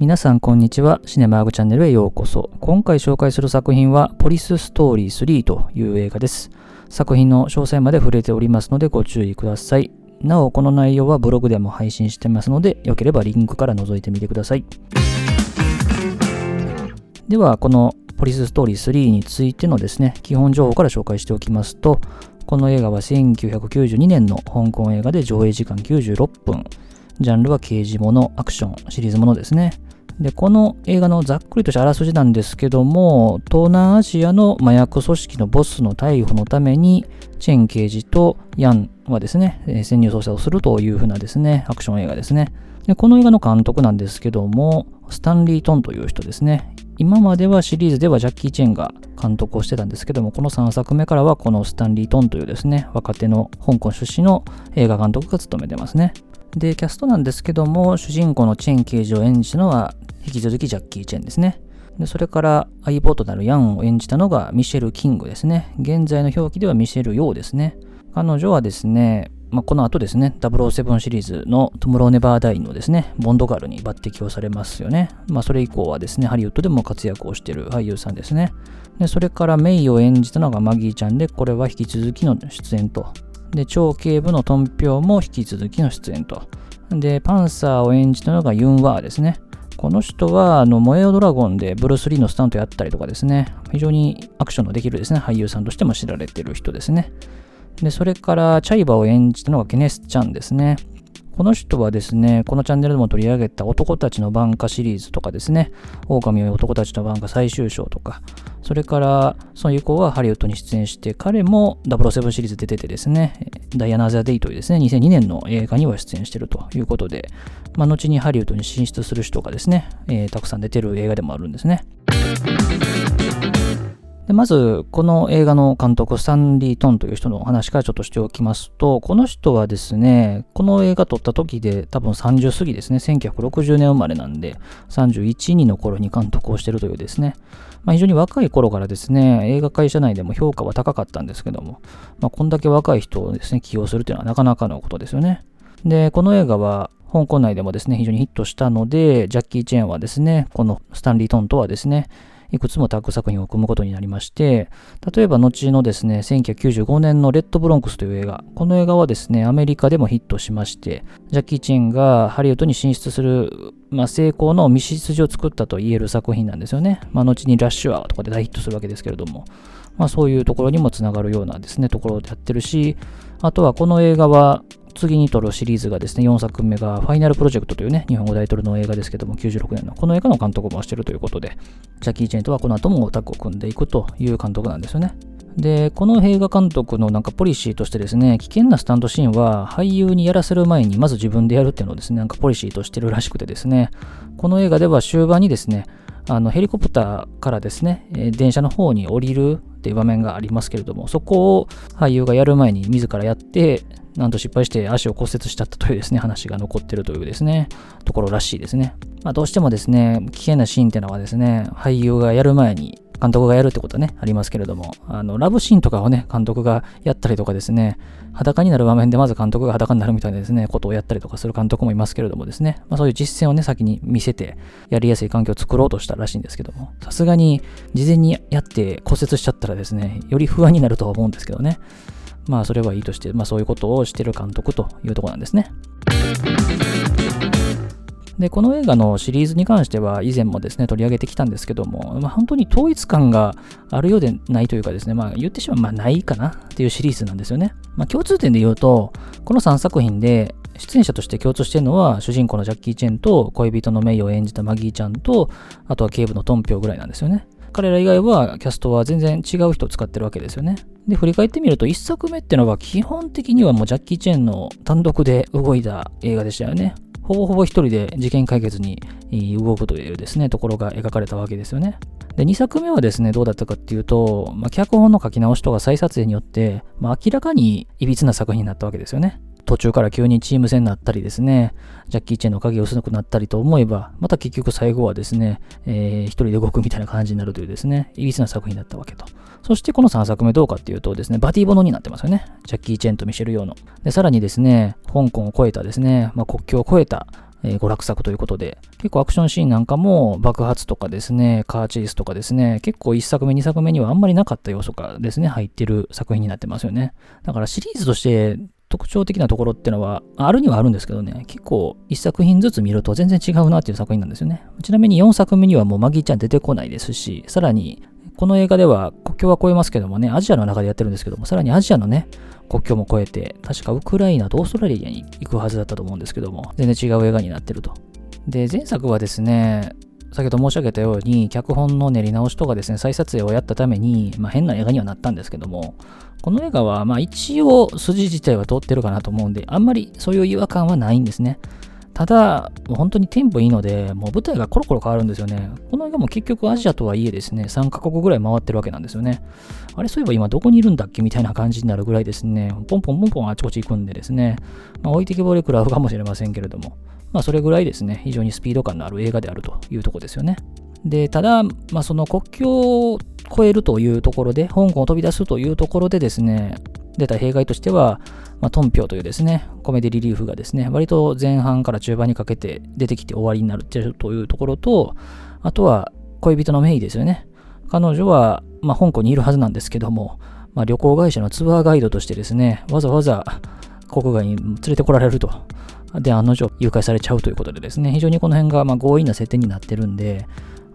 皆さんこんにちは。シネマーグチャンネルへようこそ。今回紹介する作品はポリスストーリー3という映画です。作品の詳細まで触れておりますのでご注意ください。なお、この内容はブログでも配信してますので、よければリンクから覗いてみてください。では、このポリスストーリー3についてのですね、基本情報から紹介しておきますと、この映画は1992年の香港映画で上映時間96分。ジャンルは刑事もの、アクション、シリーズものですね。で、この映画のざっくりとしたあらすじなんですけども、東南アジアの麻薬組織のボスの逮捕のために、チェン刑事とヤンはですね、潜入捜査をするというふうなですね、アクション映画ですね。で、この映画の監督なんですけども、スタンリー・トンという人ですね。今まではシリーズではジャッキー・チェンが監督をしてたんですけども、この3作目からはこのスタンリー・トンというですね、若手の香港出身の映画監督が務めてますね。で、キャストなんですけども、主人公のチェン刑事を演じたのは引き続きジャッキー・チェンですね。でそれから相棒となるヤンを演じたのがミシェル・キングですね。現在の表記ではミシェル・ヨーですね。彼女はですね、まあ、この後ですね、007シリーズのトムローネバーダインのですね、ボンドガールに抜擢をされますよね。まあ、それ以降はですね、ハリウッドでも活躍をしている俳優さんですね。で、それからメイを演じたのがマギーちゃんで、これは引き続きの出演と。で、超警部のトンピョウも引き続きの出演と。で、パンサーを演じたのがユン・ワーですね。この人は、あの、燃えよドラゴンでブルース・リーのスタントやったりとかですね、非常にアクションのできるですね、俳優さんとしても知られてる人ですね。で、それから、チャイバを演じたのがケネス・チャンですね。この人はですね、このチャンネルでも取り上げた男たちの番歌シリーズとかですね、狼は男たちの番歌最終章とか、それから、その以降はハリウッドに出演して、彼も007シリーズ出ててですね、ダイアナ・ザ・デイというですね、2002年の映画には出演してるということで、まあ、後にハリウッドに進出する人がですね、えー、たくさん出てる映画でもあるんですね。まず、この映画の監督、スタンリー・トンという人のお話からちょっとしておきますと、この人はですね、この映画撮った時で多分30過ぎですね、1960年生まれなんで、31、2の頃に監督をしてるというですね、まあ、非常に若い頃からですね、映画会社内でも評価は高かったんですけども、まあ、こんだけ若い人をですね、起用するというのはなかなかのことですよね。で、この映画は香港内でもですね、非常にヒットしたので、ジャッキー・チェーンはですね、このスタンリー・トンとはですね、いくつもタッグ作品を組むことになりまして、例えば後のですね、1995年のレッドブロンクスという映画、この映画はですね、アメリカでもヒットしまして、ジャッキー・チェンがハリウッドに進出する、まあ、成功の道筋を作ったと言える作品なんですよね。まあ、後にラッシュアーとかで大ヒットするわけですけれども、まあ、そういうところにもつながるようなですね、ところでやってるし、あとはこの映画は次に撮るシリーズがですね、4作目がファイナルプロジェクトというね、日本語タイトルの映画ですけども、96年のこの映画の監督もしてるということで、ジャッキー・チェンとはこの後もタッグを組んでいくという監督なんですよね。で、この映画監督のなんかポリシーとしてですね、危険なスタントシーンは俳優にやらせる前にまず自分でやるっていうのをですね、なんかポリシーとしてるらしくてですね、この映画では終盤にですね、あのヘリコプターからですね、電車の方に降りるっていう場面がありますけれども、そこを俳優がやる前に自らやって、なんと失敗して足を骨折しちゃったというですね、話が残ってるというですね、ところらしいですね。まあ、どうしてもですね、危険なシーンっていうのはですね、俳優がやる前に監督がやるってことはね、ありますけれども、あの、ラブシーンとかをね、監督がやったりとかですね、裸になる場面でまず監督が裸になるみたいなですね、ことをやったりとかする監督もいますけれどもですね、まあそういう実践をね、先に見せて、やりやすい環境を作ろうとしたらしいんですけども、さすがに事前にやって骨折しちゃったらですね、より不安になるとは思うんですけどね。まあそれはいいとして、まあそういうことをしてる監督というところなんですね。で、この映画のシリーズに関しては以前もですね、取り上げてきたんですけども、まあ、本当に統一感があるようでないというかですね、まあ言ってしまう、まあないかなっていうシリーズなんですよね。まあ共通点で言うと、この3作品で出演者として共通しているのは、主人公のジャッキー・チェンと恋人のメイを演じたマギーちゃんと、あとは警部のトンピョウぐらいなんですよね。彼ら以外はキャストは全然違う人を使ってるわけですよね。で、振り返ってみると、1作目ってのは基本的にはもうジャッキー・チェンの単独で動いた映画でしたよね。ほぼほぼ一人で事件解決に動くというですね、ところが描かれたわけですよね。で、2作目はですね、どうだったかっていうと、まあ、脚本の書き直しとか再撮影によって、まあ、明らかにいびつな作品になったわけですよね。途中から急にチーム戦になったりですね、ジャッキー・チェンの影を薄くなったりと思えば、また結局最後はですね、えー、一人で動くみたいな感じになるというですね、いびつな作品だったわけと。そしてこの3作目どうかっていうとですね、バディボノになってますよね。ジャッキー・チェンとミシェル・ヨーの。で、さらにですね、香港を超えたですね、まあ、国境を越えたえー、娯楽作ということで、結構アクションシーンなんかも爆発とかですね、カーチェイスとかですね、結構1作目、2作目にはあんまりなかった要素がですね、入ってる作品になってますよね。だからシリーズとして特徴的なところってのは、あるにはあるんですけどね、結構1作品ずつ見ると全然違うなっていう作品なんですよね。ちなみに4作目にはもうマギーちゃん出てこないですし、さらにこの映画では国境は越えますけどもね、アジアの中でやってるんですけども、さらにアジアのね、国境も越えて、確かウクライナとオーストラリアに行くはずだったと思うんですけども、全然違う映画になってると。で、前作はですね、先ほど申し上げたように、脚本の練り直しとかですね、再撮影をやったために、まあ、変な映画にはなったんですけども、この映画は、まあ一応筋自体は通ってるかなと思うんで、あんまりそういう違和感はないんですね。ただ、もう本当にテンポいいので、もう舞台がコロコロ変わるんですよね。この映画も結局アジアとはいえですね、3カ国ぐらい回ってるわけなんですよね。あれ、そういえば今どこにいるんだっけみたいな感じになるぐらいですね、ポンポンポンポンあちこち行くんでですね、まあ、置いてきぼり食らうかもしれませんけれども、まあそれぐらいですね、非常にスピード感のある映画であるというとこですよね。で、ただ、まあその国境を越えるというところで、香港を飛び出すというところでですね、出た弊害としては、まあ、トンピョというですね、コメディリリーフがですね、割と前半から中盤にかけて出てきて終わりになるというところと、あとは恋人のメイですよね。彼女は、まあ、香港にいるはずなんですけども、まあ、旅行会社のツアーガイドとしてですね、わざわざ国外に連れてこられると。で、案の定誘拐されちゃうということでですね、非常にこの辺がま強引な設定になってるんで、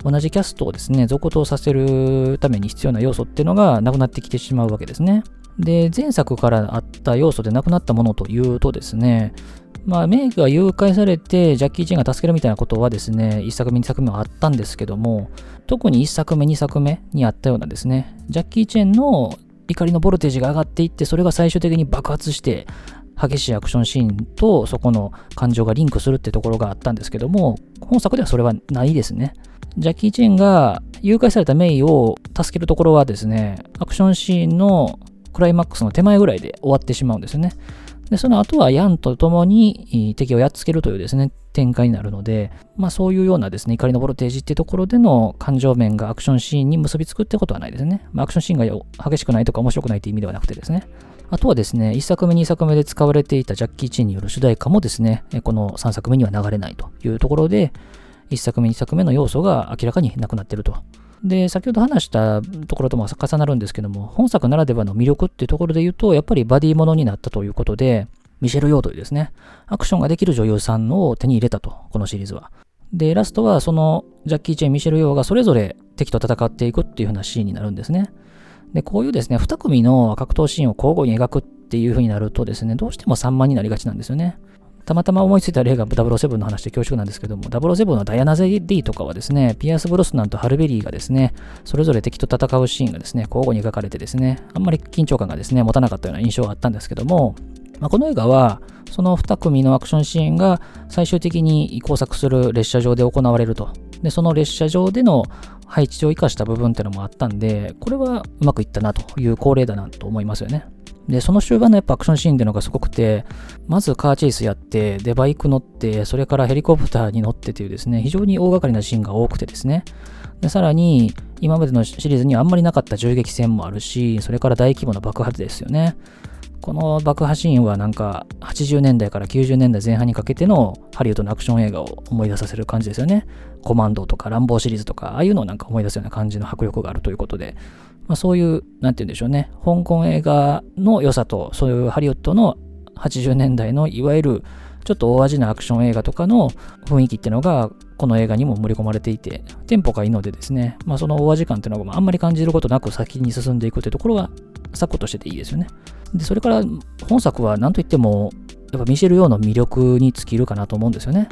同じキャストをですね、続投させるために必要な要素っていうのがなくなってきてしまうわけですね。で、前作からあった要素でなくなったものというとですね、まあ、メイクが誘拐されて、ジャッキー・チェンが助けるみたいなことはですね、1作目、2作目はあったんですけども、特に1作目、2作目にあったようなですね、ジャッキー・チェンの怒りのボルテージが上がっていって、それが最終的に爆発して、激しいアクションシーンとそこの感情がリンクするってところがあったんですけども、本作ではそれはないですね。ジャッキー・チェンが誘拐されたメイを助けるところはですね、アクションシーンのクライマックスの手前ぐらいで終わってしまうんですね。で、その後はヤンと共に敵をやっつけるというですね、展開になるので、まあそういうようなですね、怒りのボルテージっていうところでの感情面がアクションシーンに結びつくってことはないですね。まあ、アクションシーンが激しくないとか面白くないという意味ではなくてですね。あとはですね、1作目、2作目で使われていたジャッキー・チェンによる主題歌もですね、この3作目には流れないというところで、1作目、2作目の要素が明らかになくなってるとで、先ほど話したところとも重なるんですけども、本作ならではの魅力っていうところで言うと、やっぱりバディものになったということで、ミシェル・ヨーというですね、アクションができる女優さんを手に入れたと、このシリーズは。で、ラストはそのジャッキー・チェン、ミシェル・ヨーがそれぞれ敵と戦っていくっていう風なシーンになるんですね。で、こういうですね、2組の格闘シーンを交互に描くっていう風になるとですね、どうしても散漫になりがちなんですよね。たまたま思いついた例が007の話で恐縮なんですけども、007のダイアナ・ゼディとかはですね、ピアス・ブロスナンとハルベリーがですね、それぞれ敵と戦うシーンがですね、交互に描かれてですね、あんまり緊張感がですね、持たなかったような印象があったんですけども、まあ、この映画は、その2組のアクションシーンが最終的に工作する列車上で行われると。で、その列車上での配置を生かした部分っていうのもあったんで、これはうまくいったなという恒例だなと思いますよね。で、その終盤のやっぱアクションシーンっていうのがすごくて、まずカーチェイスやって、で、バイク乗って、それからヘリコプターに乗ってというですね、非常に大掛かりなシーンが多くてですね。で、さらに、今までのシリーズにはあんまりなかった銃撃戦もあるし、それから大規模な爆発ですよね。この爆破シーンはなんか80年代から90年代前半にかけてのハリウッドのアクション映画を思い出させる感じですよね。コマンドとかランボーシリーズとか、ああいうのをなんか思い出すような感じの迫力があるということで、まあ、そういう、なんて言うんでしょうね、香港映画の良さと、そういうハリウッドの80年代のいわゆるちょっと大味なアクション映画とかの雰囲気っていうのが、この映画にも盛り込まれていて、テンポがいいのでですね、まあ、その大味感っていうのがあんまり感じることなく先に進んでいくというところは、作としてていいですよね。で、それから本作は何といっても、やっぱミシェル・ヨーの魅力に尽きるかなと思うんですよね。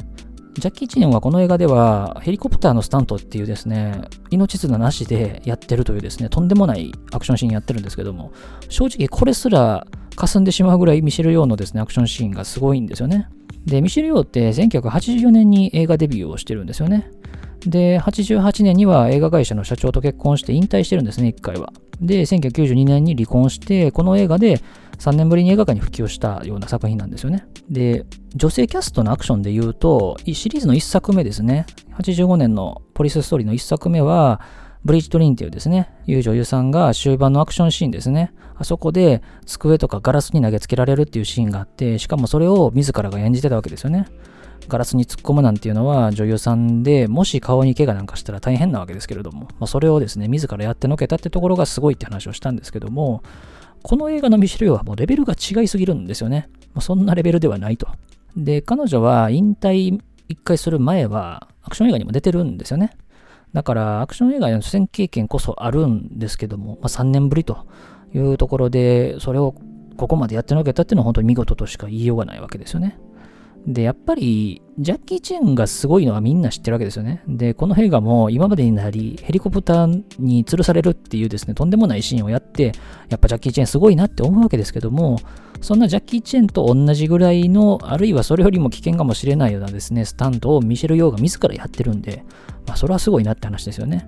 ジャッキー・チェンはこの映画ではヘリコプターのスタントっていうですね、命綱なしでやってるというですね、とんでもないアクションシーンやってるんですけども、正直これすら霞んでしまうぐらいミシェル・ヨーのですね、アクションシーンがすごいんですよね。で、ミシェル・ヨーって1984年に映画デビューをしてるんですよね。で、88年には映画会社の社長と結婚して引退してるんですね、1回は。で、1992年に離婚して、この映画で3年ぶりに映画館に復帰をしたような作品なんですよね。で、女性キャストのアクションで言うと、シリーズの1作目ですね。85年のポリスストーリーの1作目は、ブリッジト・リンっていうですね、いう女優さんが終盤のアクションシーンですね。あそこで机とかガラスに投げつけられるっていうシーンがあって、しかもそれを自らが演じてたわけですよね。ガラスに突っ込むなんていうのは女優さんでもし顔に怪我なんかしたら大変なわけですけれども、まあ、それをですね自らやってのけたってところがすごいって話をしたんですけどもこの映画のミシェル・はもうレベルが違いすぎるんですよね、まあ、そんなレベルではないと。で彼女は引退一回する前はアクション映画にも出てるんですよね。だからアクション映画への出演経験こそあるんですけども、まあ、3年ぶりというところでそれをここまでやってのけたっていうのは本当に見事としか言いようがないわけですよね。で、やっぱり、ジャッキー・チェンがすごいのはみんな知ってるわけですよね。で、この映画も今までになり、ヘリコプターに吊るされるっていうですね、とんでもないシーンをやって、やっぱジャッキー・チェンすごいなって思うわけですけども、そんなジャッキー・チェンと同じぐらいの、あるいはそれよりも危険かもしれないようなですね、スタントをミシェル・ヨーが自らやってるんで、まあ、それはすごいなって話ですよね。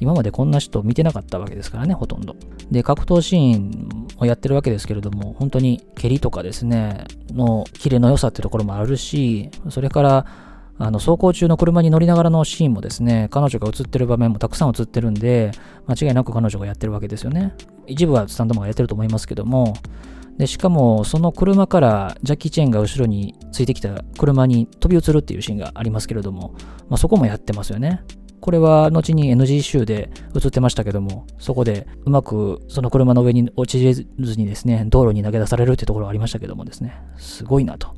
今までこんな人見てなかったわけですからね、ほとんど。で、格闘シーンをやってるわけですけれども、本当に蹴りとかですね、のキレの良さってところもあるし、それから、あの走行中の車に乗りながらのシーンもですね、彼女が映ってる場面もたくさん映ってるんで、間違いなく彼女がやってるわけですよね。一部はスタンドマンがやってると思いますけども、でしかも、その車からジャッキー・チェーンが後ろについてきた車に飛び移るっていうシーンがありますけれども、まあ、そこもやってますよね。これは後に NG 集で映ってましたけども、そこでうまくその車の上に落ちれずにですね、道路に投げ出されるってところがありましたけどもですね、すごいなと。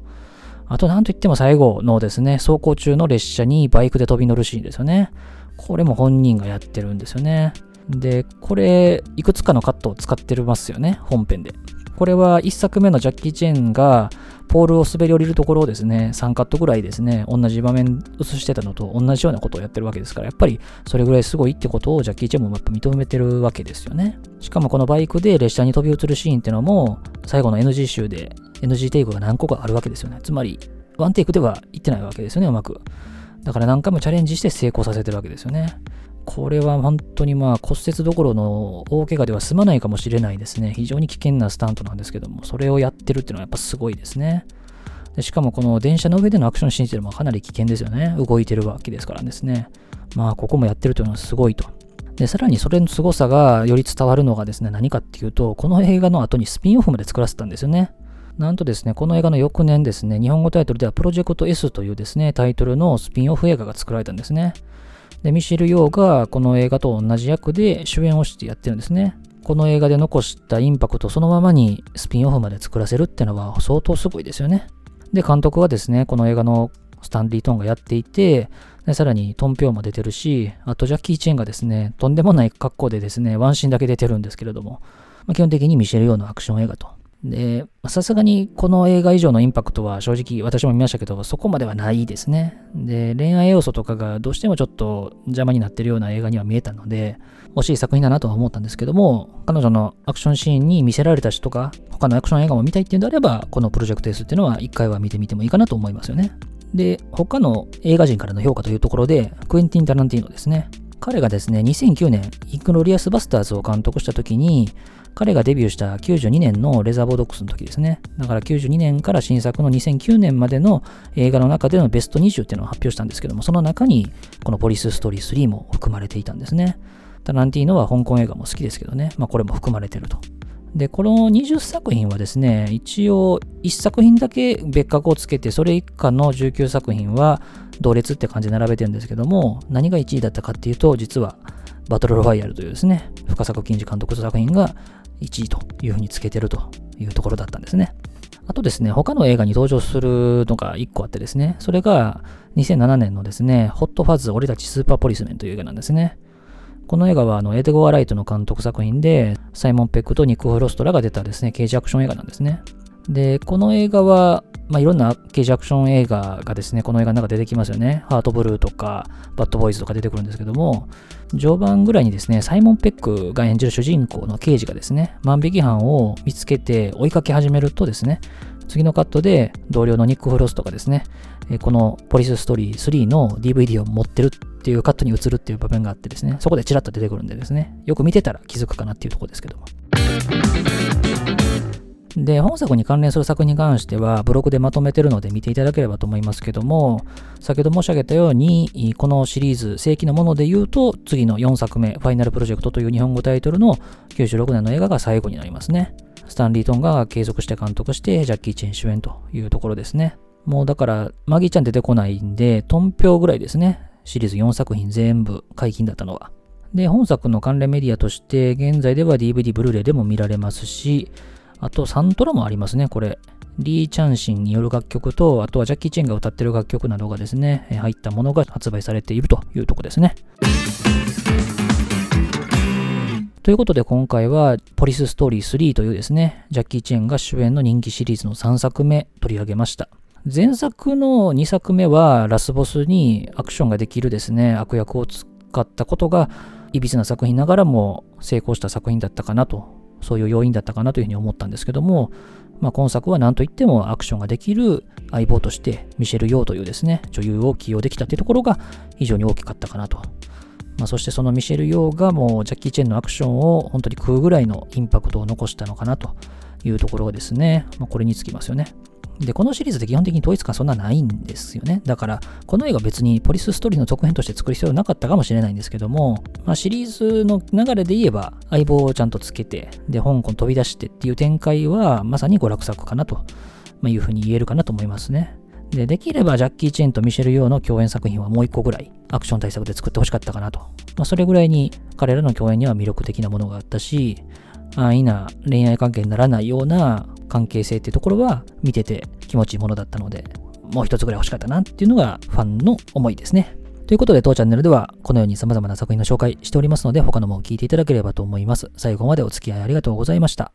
あと何と言っても最後のですね、走行中の列車にバイクで飛び乗るシーンですよね。これも本人がやってるんですよね。で、これ、いくつかのカットを使ってますよね、本編で。これは1作目のジャッキー・チェンがポールを滑り降りるところをですね、3カットぐらいですね、同じ場面映してたのと同じようなことをやってるわけですから、やっぱりそれぐらいすごいってことをジャッキー・チェンもやっぱ認めてるわけですよね。しかもこのバイクで列車に飛び移るシーンってのも、最後の NG 集で NG テイクが何個かあるわけですよね。つまり、ワンテイクではいってないわけですよね、うまく。だから何回もチャレンジして成功させてるわけですよね。これは本当にまあ骨折どころの大怪我では済まないかもしれないですね。非常に危険なスタントなんですけども、それをやってるっていうのはやっぱすごいですね。でしかもこの電車の上でのアクションシーンっていうのもかなり危険ですよね。動いてるわけですからですね。まあここもやってるというのはすごいと。で、さらにそれの凄さがより伝わるのがですね、何かっていうと、この映画の後にスピンオフまで作らせたんですよね。なんとですね、この映画の翌年ですね、日本語タイトルではプロジェクト S というですね、タイトルのスピンオフ映画が作られたんですね。で、ミシェル・ヨーがこの映画と同じ役で主演をしてやってるんですね。この映画で残したインパクトそのままにスピンオフまで作らせるってのは相当すごいですよね。で、監督はですね、この映画のスタンリー・トーンがやっていて、でさらにトンピョウも出てるし、あとジャッキー・チェンがですね、とんでもない格好でですね、ワンシーンだけ出てるんですけれども、まあ、基本的にミシェル・ヨーのアクション映画とで、さすがにこの映画以上のインパクトは正直私も見ましたけど、そこまではないですね。で、恋愛要素とかがどうしてもちょっと邪魔になってるような映画には見えたので、惜しい作品だなとは思ったんですけども、彼女のアクションシーンに見せられた人が他のアクション映画も見たいっていうんであれば、このプロジェクト S っていうのは一回は見てみてもいいかなと思いますよね。で、他の映画人からの評価というところで、クエンティン・タランティーノですね。彼がですね、2009年、イクロリアス・バスターズを監督した時に、彼がデビューした92年のレザーボードックスの時ですね。だから92年から新作の2009年までの映画の中でのベスト20っていうのを発表したんですけども、その中にこのポリスストーリー3も含まれていたんですね。タランティーノは香港映画も好きですけどね、まあこれも含まれてると。で、この20作品はですね、一応1作品だけ別格をつけて、それ以下の19作品は同列って感じで並べてるんですけども、何が1位だったかっていうと、実はバトルロワイヤルというですね、深作金次監督の作品が1位というふうにつけてるというところだったんですね。あとですね、他の映画に登場するのが1個あってですね、それが2007年のですね、ホットファズ俺たちスーパーポリスメンという映画なんですね。この映画はあのエデゴア・ライトの監督作品で、サイモン・ペックとニック・フロストラが出たですね、刑事アクション映画なんですね。で、この映画は、まあ、いろんな刑事アクション映画がですね、この映画の中出てきますよね。ハートブルーとか、バッドボーイズとか出てくるんですけども、序盤ぐらいにですね、サイモン・ペックが演じる主人公の刑事がですね、万引き犯を見つけて追いかけ始めるとですね、次のカットで同僚のニック・フロストがですね、このポリスストーリー3の DVD を持ってるっていうカットに映るっていう場面があってですね、そこでチラッと出てくるんでですね、よく見てたら気づくかなっていうとこですけども。で、本作に関連する作品に関しては、ブログでまとめてるので見ていただければと思いますけども、先ほど申し上げたように、このシリーズ、正規のもので言うと、次の4作目、ファイナルプロジェクトという日本語タイトルの96年の映画が最後になりますね。スタンリー・トンが継続して監督して、ジャッキー・チェン主演というところですね。もうだから、マギーちゃん出てこないんで、トンピョウぐらいですね。シリーズ4作品全部解禁だったのは。で、本作の関連メディアとして、現在では DVD、ブルーレイでも見られますし、あとサントラもありますね、これ。リー・チャンシンによる楽曲と、あとはジャッキー・チェンが歌ってる楽曲などがですね、入ったものが発売されているというとこですね。ということで今回はポリスストーリー3というですね、ジャッキー・チェンが主演の人気シリーズの3作目取り上げました。前作の2作目はラスボスにアクションができるですね、悪役を使ったことが、いびつな作品ながらも成功した作品だったかなと、そういう要因だったかなというふうに思ったんですけども、まあ、今作は何といってもアクションができる相棒としてミシェル・ヨーというですね、女優を起用できたというところが非常に大きかったかなと。まあ、そしてそのミシェル・ヨーがもうジャッキー・チェンのアクションを本当に食うぐらいのインパクトを残したのかなというところですね、まあ、これにつきますよね。で、このシリーズって基本的に統一感そんなないんですよね。だから、この映画別にポリスストーリーの続編として作る必要はなかったかもしれないんですけども、まあ、シリーズの流れで言えば、相棒をちゃんとつけて、で、香港飛び出してっていう展開は、まさに娯楽作かなと、まいうふうに言えるかなと思いますね。で、できればジャッキー・チェンとミシェル・ヨーの共演作品はもう一個ぐらいアクション対策で作ってほしかったかなと。まあ、それぐらいに彼らの共演には魅力的なものがあったし、安易な恋愛関係にならないような関係性っていうところは見てて気持ちいいものだったので、もう一つぐらい欲しかったなっていうのがファンの思いですね。ということで当チャンネルではこのように様々な作品の紹介しておりますので他のも聞いていただければと思います。最後までお付き合いありがとうございました。